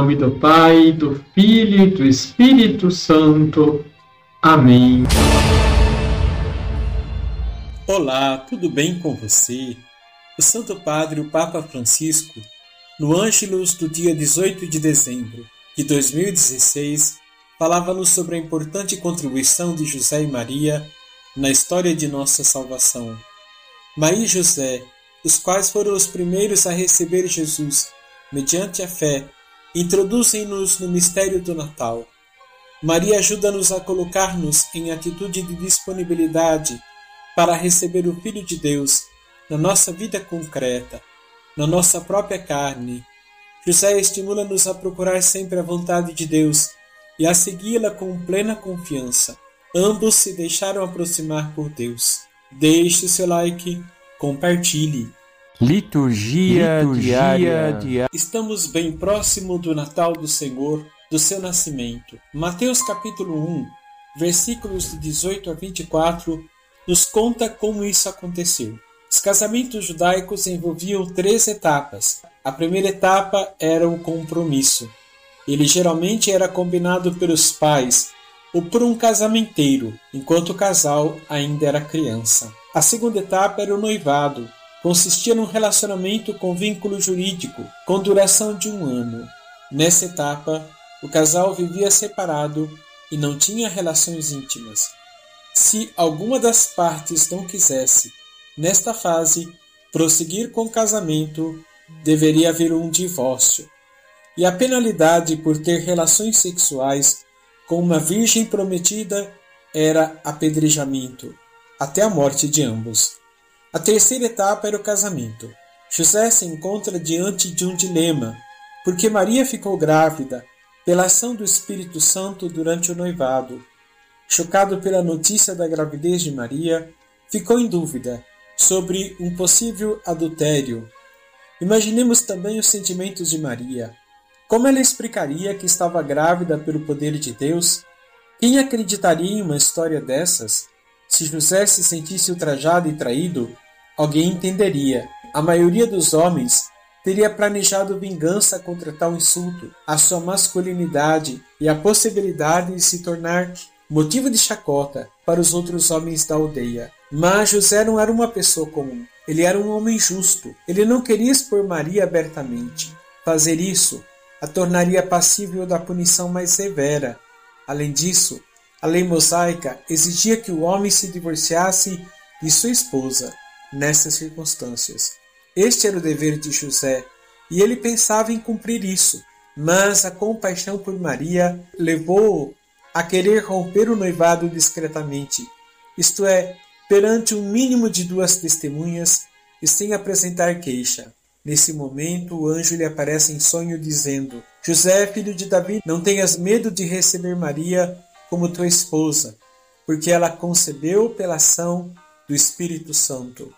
nome do Pai, do Filho e do Espírito Santo. Amém. Olá, tudo bem com você? O Santo Padre, o Papa Francisco, no Ângelus do dia 18 de dezembro de 2016, falava-nos sobre a importante contribuição de José e Maria na história de nossa salvação. Maria e José, os quais foram os primeiros a receber Jesus mediante a fé, introduzem-nos no mistério do Natal. Maria ajuda-nos a colocar-nos em atitude de disponibilidade para receber o Filho de Deus na nossa vida concreta, na nossa própria carne. José estimula-nos a procurar sempre a vontade de Deus e a segui-la com plena confiança. Ambos se deixaram aproximar por Deus. Deixe seu like, compartilhe. Liturgia, Liturgia diária. Estamos bem próximo do Natal do Senhor, do seu nascimento. Mateus capítulo 1, versículos de 18 a 24, nos conta como isso aconteceu. Os casamentos judaicos envolviam três etapas. A primeira etapa era o compromisso. Ele geralmente era combinado pelos pais ou por um casamenteiro, enquanto o casal ainda era criança. A segunda etapa era o noivado, consistia num relacionamento com vínculo jurídico, com duração de um ano. Nessa etapa, o casal vivia separado e não tinha relações íntimas. Se alguma das partes não quisesse, nesta fase, prosseguir com o casamento, deveria haver um divórcio. E a penalidade por ter relações sexuais com uma virgem prometida era apedrejamento, até a morte de ambos. A terceira etapa era o casamento. José se encontra diante de um dilema, porque Maria ficou grávida pela ação do Espírito Santo durante o noivado. Chocado pela notícia da gravidez de Maria, ficou em dúvida sobre um possível adultério. Imaginemos também os sentimentos de Maria. Como ela explicaria que estava grávida pelo poder de Deus? Quem acreditaria em uma história dessas? Se José se sentisse ultrajado e traído, alguém entenderia. A maioria dos homens teria planejado vingança contra tal insulto à sua masculinidade e a possibilidade de se tornar motivo de chacota para os outros homens da aldeia. Mas José não era uma pessoa comum. Ele era um homem justo. Ele não queria expor Maria abertamente. Fazer isso a tornaria passível da punição mais severa. Além disso, a lei mosaica exigia que o homem se divorciasse de sua esposa nessas circunstâncias. Este era o dever de José, e ele pensava em cumprir isso, mas a compaixão por Maria levou-o a querer romper o noivado discretamente, isto é, perante um mínimo de duas testemunhas e sem apresentar queixa. Nesse momento, o anjo lhe aparece em sonho, dizendo: José, filho de Davi, não tenhas medo de receber Maria como tua esposa, porque ela concebeu pela ação do Espírito Santo.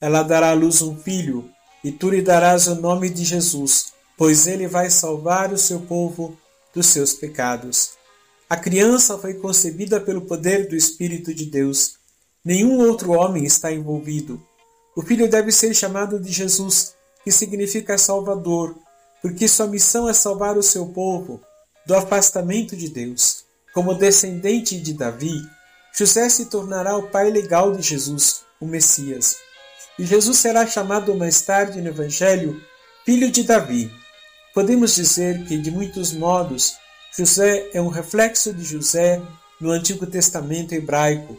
Ela dará à luz um filho, e tu lhe darás o nome de Jesus, pois ele vai salvar o seu povo dos seus pecados. A criança foi concebida pelo poder do Espírito de Deus. Nenhum outro homem está envolvido. O filho deve ser chamado de Jesus, que significa Salvador, porque sua missão é salvar o seu povo do afastamento de Deus. Como descendente de Davi, José se tornará o pai legal de Jesus, o Messias. E Jesus será chamado mais tarde no Evangelho filho de Davi. Podemos dizer que, de muitos modos, José é um reflexo de José no Antigo Testamento hebraico,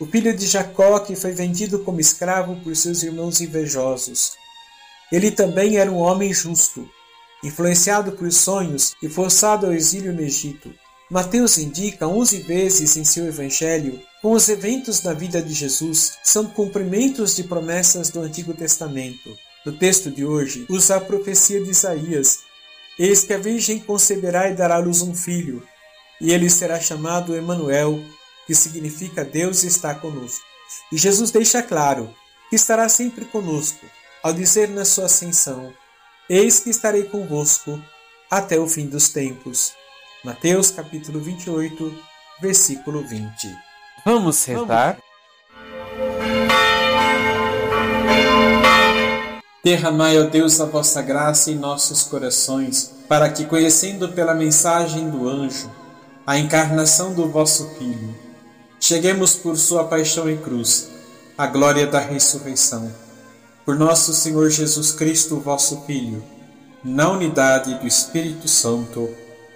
o filho de Jacó que foi vendido como escravo por seus irmãos invejosos. Ele também era um homem justo, influenciado por sonhos e forçado ao exílio no Egito. Mateus indica onze vezes em seu Evangelho como os eventos na vida de Jesus são cumprimentos de promessas do Antigo Testamento. No texto de hoje, usa a profecia de Isaías: Eis que a Virgem conceberá e dará à luz um filho, e ele será chamado Emanuel, que significa Deus está conosco. E Jesus deixa claro que estará sempre conosco, ao dizer na sua ascensão: Eis que estarei convosco até o fim dos tempos. Mateus capítulo 28, versículo 20. Vamos rezar? Derramai, ó Deus, a vossa graça em nossos corações, para que, conhecendo pela mensagem do anjo a encarnação do vosso Filho, cheguemos por sua paixão e cruz à glória da ressurreição. Por nosso Senhor Jesus Cristo, vosso Filho, na unidade do Espírito Santo.